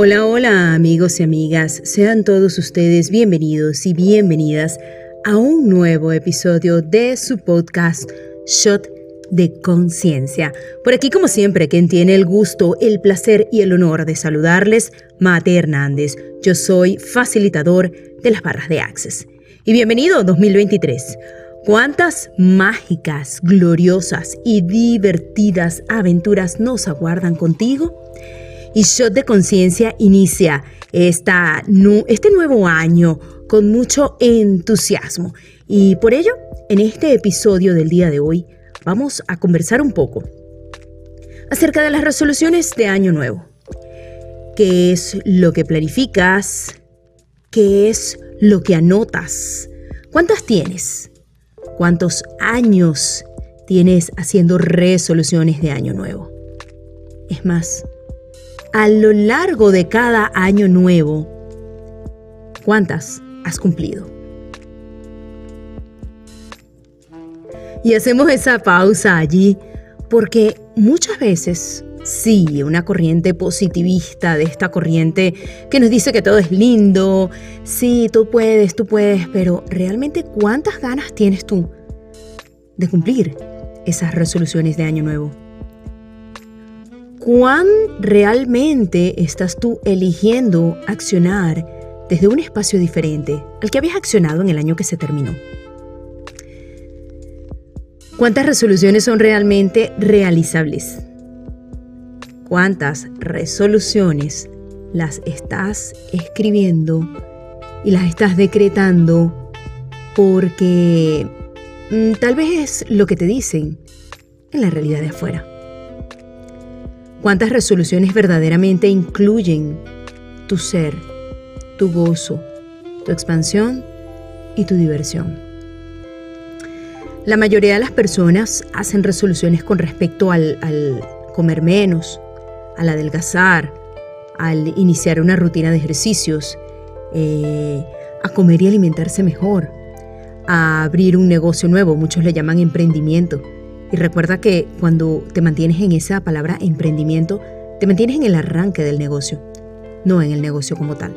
Hola, hola amigos y amigas, sean todos ustedes bienvenidos y bienvenidas a un nuevo episodio de su podcast Shot de Conciencia. Por aquí como siempre, quien tiene el gusto, el placer y el honor de saludarles, Mate Hernández. Yo soy facilitador de las barras de Access. Y bienvenido 2023. ¿Cuántas mágicas, gloriosas y divertidas aventuras nos aguardan contigo? Y Shot de Conciencia inicia esta, este nuevo año con mucho entusiasmo. Y por ello, en este episodio del día de hoy, vamos a conversar un poco acerca de las resoluciones de Año Nuevo. ¿Qué es lo que planificas? ¿Qué es lo que anotas? ¿Cuántas tienes? ¿Cuántos años tienes haciendo resoluciones de Año Nuevo? Es más, a lo largo de cada año nuevo, ¿cuántas has cumplido? Y hacemos esa pausa allí porque muchas veces sí, una corriente positivista de esta corriente que nos dice que todo es lindo, sí, tú puedes, tú puedes, pero realmente cuántas ganas tienes tú de cumplir esas resoluciones de año nuevo? ¿Cuán realmente estás tú eligiendo accionar desde un espacio diferente al que habías accionado en el año que se terminó? ¿Cuántas resoluciones son realmente realizables? ¿Cuántas resoluciones las estás escribiendo y las estás decretando porque mm, tal vez es lo que te dicen en la realidad de afuera? ¿Cuántas resoluciones verdaderamente incluyen tu ser, tu gozo, tu expansión y tu diversión? La mayoría de las personas hacen resoluciones con respecto al, comer menos, al adelgazar, al iniciar una rutina de ejercicios, eh, a comer y alimentarse mejor, a abrir un negocio nuevo, muchos le llaman emprendimiento y recuerda que cuando te mantienes en esa palabra emprendimiento, te mantienes en el arranque del negocio, no en el negocio como tal.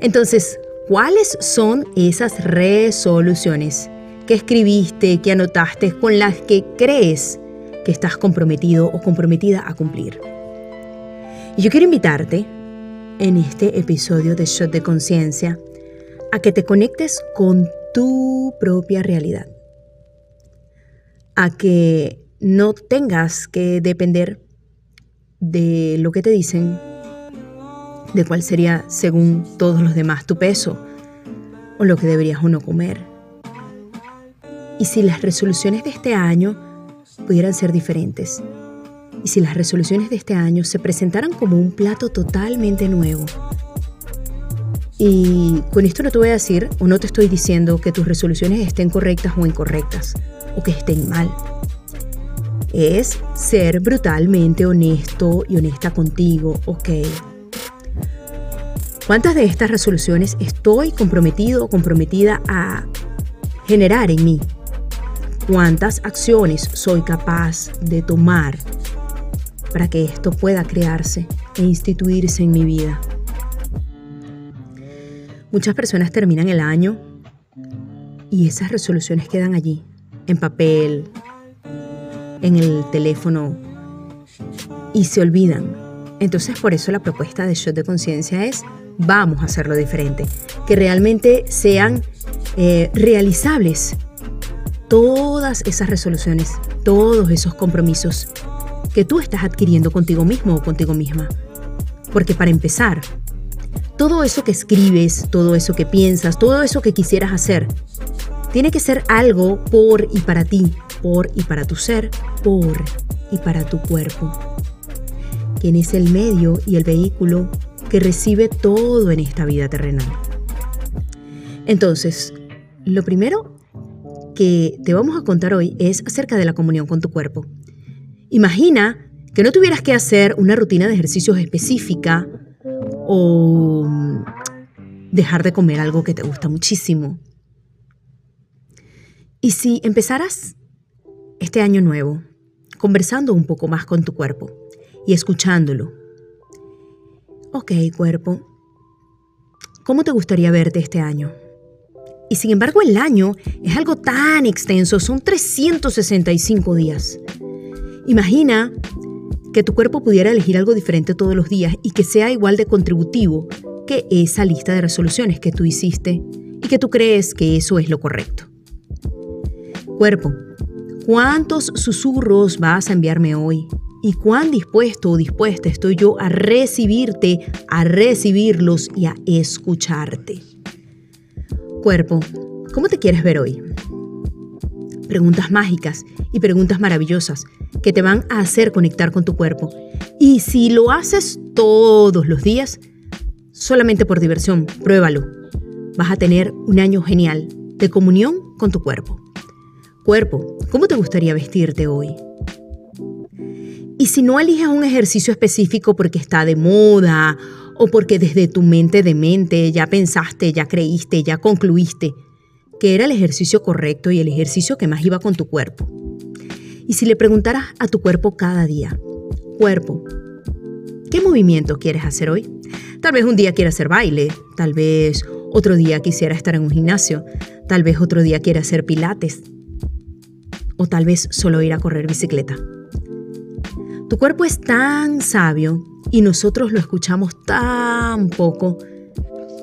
Entonces, ¿cuáles son esas resoluciones que escribiste, que anotaste, con las que crees que estás comprometido o comprometida a cumplir? Y yo quiero invitarte en este episodio de Shot de Conciencia a que te conectes con tu propia realidad a que no tengas que depender de lo que te dicen, de cuál sería, según todos los demás, tu peso o lo que deberías o no comer. Y si las resoluciones de este año pudieran ser diferentes, y si las resoluciones de este año se presentaran como un plato totalmente nuevo. Y con esto no te voy a decir o no te estoy diciendo que tus resoluciones estén correctas o incorrectas o que estén mal. Es ser brutalmente honesto y honesta contigo, ¿ok? ¿Cuántas de estas resoluciones estoy comprometido o comprometida a generar en mí? ¿Cuántas acciones soy capaz de tomar para que esto pueda crearse e instituirse en mi vida? Muchas personas terminan el año y esas resoluciones quedan allí, en papel, en el teléfono y se olvidan. Entonces por eso la propuesta de Shot de Conciencia es vamos a hacerlo diferente, que realmente sean eh, realizables todas esas resoluciones, todos esos compromisos que tú estás adquiriendo contigo mismo o contigo misma. Porque para empezar, todo eso que escribes, todo eso que piensas, todo eso que quisieras hacer, tiene que ser algo por y para ti, por y para tu ser, por y para tu cuerpo. Quien es el medio y el vehículo que recibe todo en esta vida terrenal. Entonces, lo primero que te vamos a contar hoy es acerca de la comunión con tu cuerpo. Imagina que no tuvieras que hacer una rutina de ejercicios específica o dejar de comer algo que te gusta muchísimo y si empezaras este año nuevo conversando un poco más con tu cuerpo y escuchándolo, ok cuerpo, ¿cómo te gustaría verte este año? Y sin embargo el año es algo tan extenso, son 365 días. Imagina que tu cuerpo pudiera elegir algo diferente todos los días y que sea igual de contributivo que esa lista de resoluciones que tú hiciste y que tú crees que eso es lo correcto. Cuerpo, ¿cuántos susurros vas a enviarme hoy? ¿Y cuán dispuesto o dispuesta estoy yo a recibirte, a recibirlos y a escucharte? Cuerpo, ¿cómo te quieres ver hoy? Preguntas mágicas y preguntas maravillosas que te van a hacer conectar con tu cuerpo. Y si lo haces todos los días, solamente por diversión, pruébalo. Vas a tener un año genial de comunión con tu cuerpo. Cuerpo, ¿cómo te gustaría vestirte hoy? Y si no eliges un ejercicio específico porque está de moda o porque desde tu mente de mente ya pensaste, ya creíste, ya concluiste que era el ejercicio correcto y el ejercicio que más iba con tu cuerpo. Y si le preguntaras a tu cuerpo cada día, cuerpo, ¿qué movimiento quieres hacer hoy? Tal vez un día quiera hacer baile, tal vez otro día quisiera estar en un gimnasio, tal vez otro día quiera hacer pilates o tal vez solo ir a correr bicicleta. Tu cuerpo es tan sabio y nosotros lo escuchamos tan poco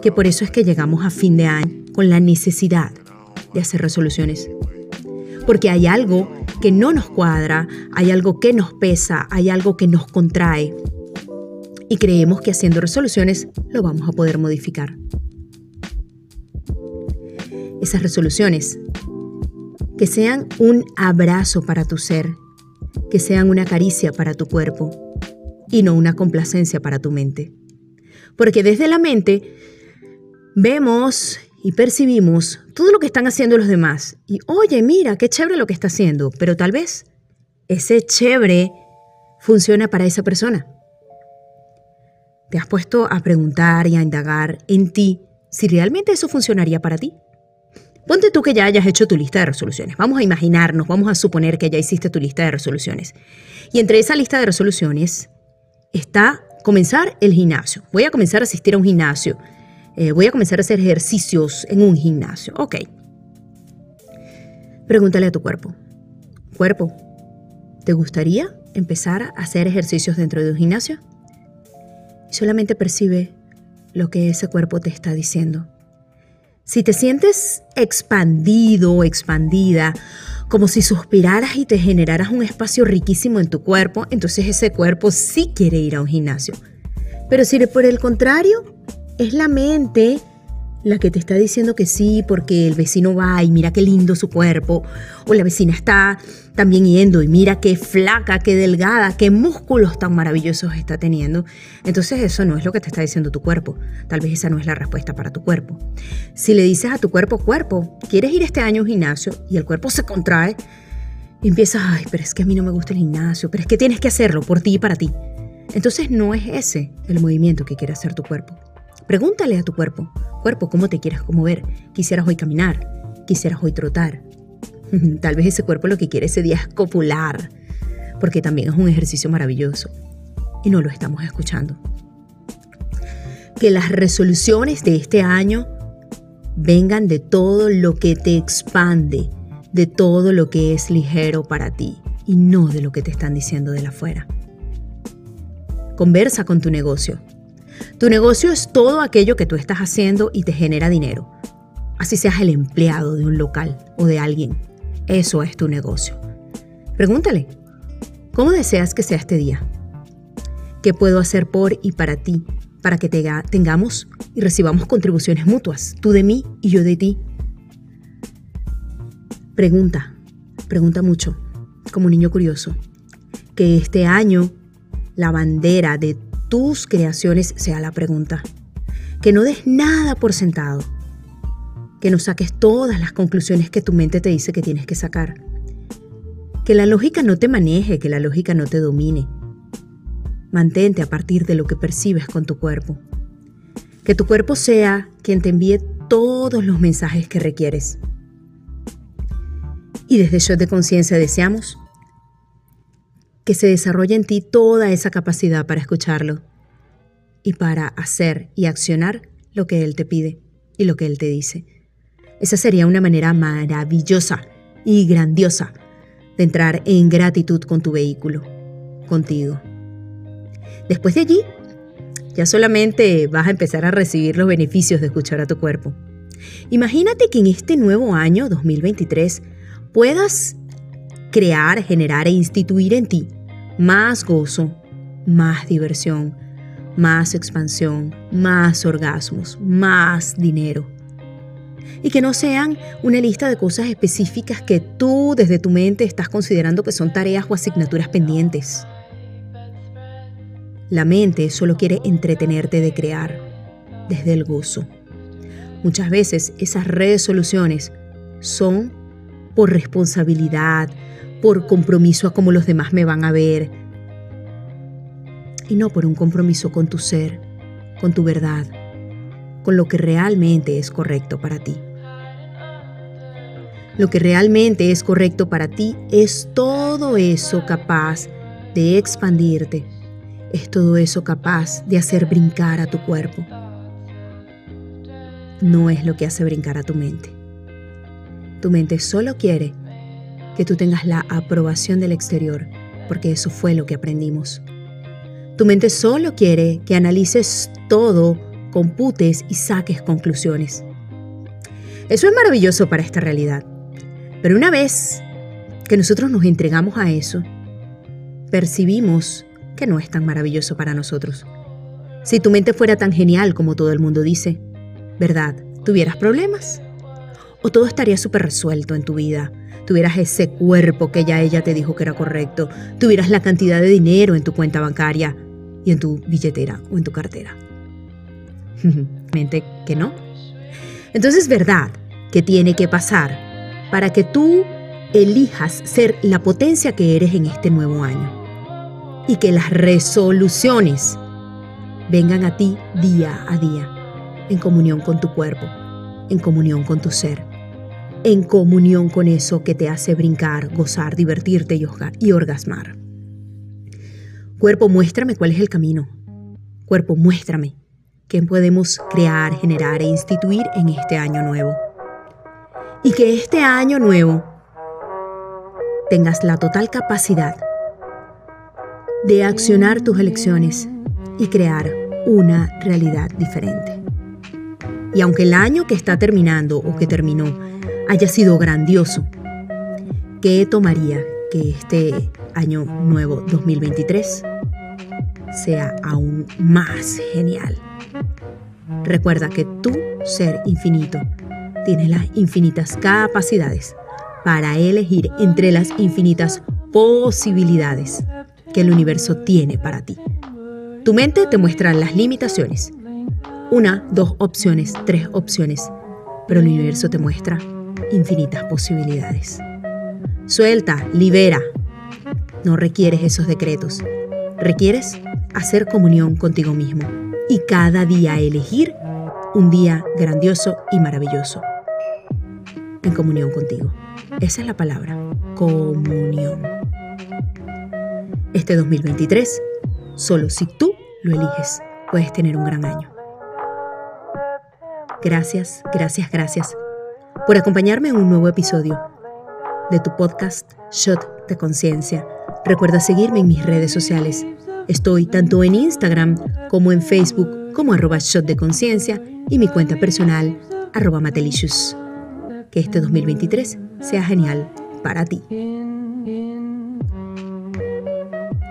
que por eso es que llegamos a fin de año con la necesidad de hacer resoluciones. Porque hay algo que no nos cuadra, hay algo que nos pesa, hay algo que nos contrae. Y creemos que haciendo resoluciones lo vamos a poder modificar. Esas resoluciones que sean un abrazo para tu ser, que sean una caricia para tu cuerpo y no una complacencia para tu mente. Porque desde la mente vemos y percibimos todo lo que están haciendo los demás. Y oye, mira, qué chévere lo que está haciendo, pero tal vez ese chévere funciona para esa persona. ¿Te has puesto a preguntar y a indagar en ti si realmente eso funcionaría para ti? Ponte tú que ya hayas hecho tu lista de resoluciones. Vamos a imaginarnos, vamos a suponer que ya hiciste tu lista de resoluciones. Y entre esa lista de resoluciones está comenzar el gimnasio. Voy a comenzar a asistir a un gimnasio. Eh, voy a comenzar a hacer ejercicios en un gimnasio. Ok. Pregúntale a tu cuerpo. Cuerpo, ¿te gustaría empezar a hacer ejercicios dentro de un gimnasio? Solamente percibe lo que ese cuerpo te está diciendo. Si te sientes expandido expandida, como si suspiraras y te generaras un espacio riquísimo en tu cuerpo, entonces ese cuerpo sí quiere ir a un gimnasio. Pero si por el contrario, es la mente la que te está diciendo que sí porque el vecino va y mira qué lindo su cuerpo, o la vecina está también yendo y mira qué flaca, qué delgada, qué músculos tan maravillosos está teniendo. Entonces eso no es lo que te está diciendo tu cuerpo. Tal vez esa no es la respuesta para tu cuerpo. Si le dices a tu cuerpo, cuerpo, ¿quieres ir este año a un gimnasio? Y el cuerpo se contrae y empiezas, ay, pero es que a mí no me gusta el gimnasio, pero es que tienes que hacerlo por ti y para ti. Entonces no es ese el movimiento que quiere hacer tu cuerpo. Pregúntale a tu cuerpo, cuerpo, ¿cómo te quieres mover? ¿Quisieras hoy caminar? ¿Quisieras hoy trotar? Tal vez ese cuerpo lo que quiere ese día es copular, porque también es un ejercicio maravilloso y no lo estamos escuchando. Que las resoluciones de este año vengan de todo lo que te expande, de todo lo que es ligero para ti y no de lo que te están diciendo de la afuera. Conversa con tu negocio. Tu negocio es todo aquello que tú estás haciendo y te genera dinero. Así seas el empleado de un local o de alguien. Eso es tu negocio. Pregúntale, ¿cómo deseas que sea este día? ¿Qué puedo hacer por y para ti para que tengamos y recibamos contribuciones mutuas, tú de mí y yo de ti? Pregunta, pregunta mucho, como un niño curioso. Que este año la bandera de tus creaciones sea la pregunta. Que no des nada por sentado. Que no saques todas las conclusiones que tu mente te dice que tienes que sacar. Que la lógica no te maneje, que la lógica no te domine. Mantente a partir de lo que percibes con tu cuerpo. Que tu cuerpo sea quien te envíe todos los mensajes que requieres. Y desde Shot de Conciencia deseamos que se desarrolle en ti toda esa capacidad para escucharlo. y para hacer y accionar lo que Él te pide y lo que Él te dice. Esa sería una manera maravillosa y grandiosa de entrar en gratitud con tu vehículo, contigo. Después de allí, ya solamente vas a empezar a recibir los beneficios de escuchar a tu cuerpo. Imagínate que en este nuevo año 2023 puedas crear, generar e instituir en ti más gozo, más diversión, más expansión, más orgasmos, más dinero. Y que no sean una lista de cosas específicas que tú desde tu mente estás considerando que son tareas o asignaturas pendientes. La mente solo quiere entretenerte de crear, desde el gozo. Muchas veces esas resoluciones son por responsabilidad, por compromiso a cómo los demás me van a ver, y no por un compromiso con tu ser, con tu verdad, con lo que realmente es correcto para ti. Lo que realmente es correcto para ti es todo eso capaz de expandirte, es todo eso capaz de hacer brincar a tu cuerpo. No es lo que hace brincar a tu mente. Tu mente solo quiere que tú tengas la aprobación del exterior, porque eso fue lo que aprendimos. Tu mente solo quiere que analices todo, computes y saques conclusiones. Eso es maravilloso para esta realidad. Pero una vez que nosotros nos entregamos a eso, percibimos que no es tan maravilloso para nosotros. Si tu mente fuera tan genial como todo el mundo dice, ¿verdad? ¿Tuvieras problemas? ¿O todo estaría súper resuelto en tu vida? Tuvieras ese cuerpo que ya ella te dijo que era correcto, tuvieras la cantidad de dinero en tu cuenta bancaria, y en tu billetera o en tu cartera. Mente que no. Entonces es verdad que tiene que pasar para que tú elijas ser la potencia que eres en este nuevo año y que las resoluciones vengan a ti día a día, en comunión con tu cuerpo, en comunión con tu ser, en comunión con eso que te hace brincar, gozar, divertirte y orgasmar. Cuerpo, muéstrame cuál es el camino. Cuerpo, muéstrame qué podemos crear, generar e instituir en este año nuevo. Y que este año nuevo tengas la total capacidad de accionar tus elecciones y crear una realidad diferente. Y aunque el año que está terminando o que terminó haya sido grandioso, ¿qué tomaría que este año nuevo 2023 sea aún más genial. Recuerda que tu ser infinito tiene las infinitas capacidades para elegir entre las infinitas posibilidades que el universo tiene para ti. Tu mente te muestra las limitaciones. Una, dos opciones, tres opciones, pero el universo te muestra infinitas posibilidades. Suelta, libera. No requieres esos decretos. Requieres hacer comunión contigo mismo y cada día elegir un día grandioso y maravilloso en comunión contigo. Esa es la palabra, comunión. Este 2023, solo si tú lo eliges, puedes tener un gran año. Gracias, gracias, gracias por acompañarme en un nuevo episodio de tu podcast Shot de Conciencia. Recuerda seguirme en mis redes sociales. Estoy tanto en Instagram como en Facebook como arroba Shot de Conciencia y mi cuenta personal arroba Matelicious. Que este 2023 sea genial para ti.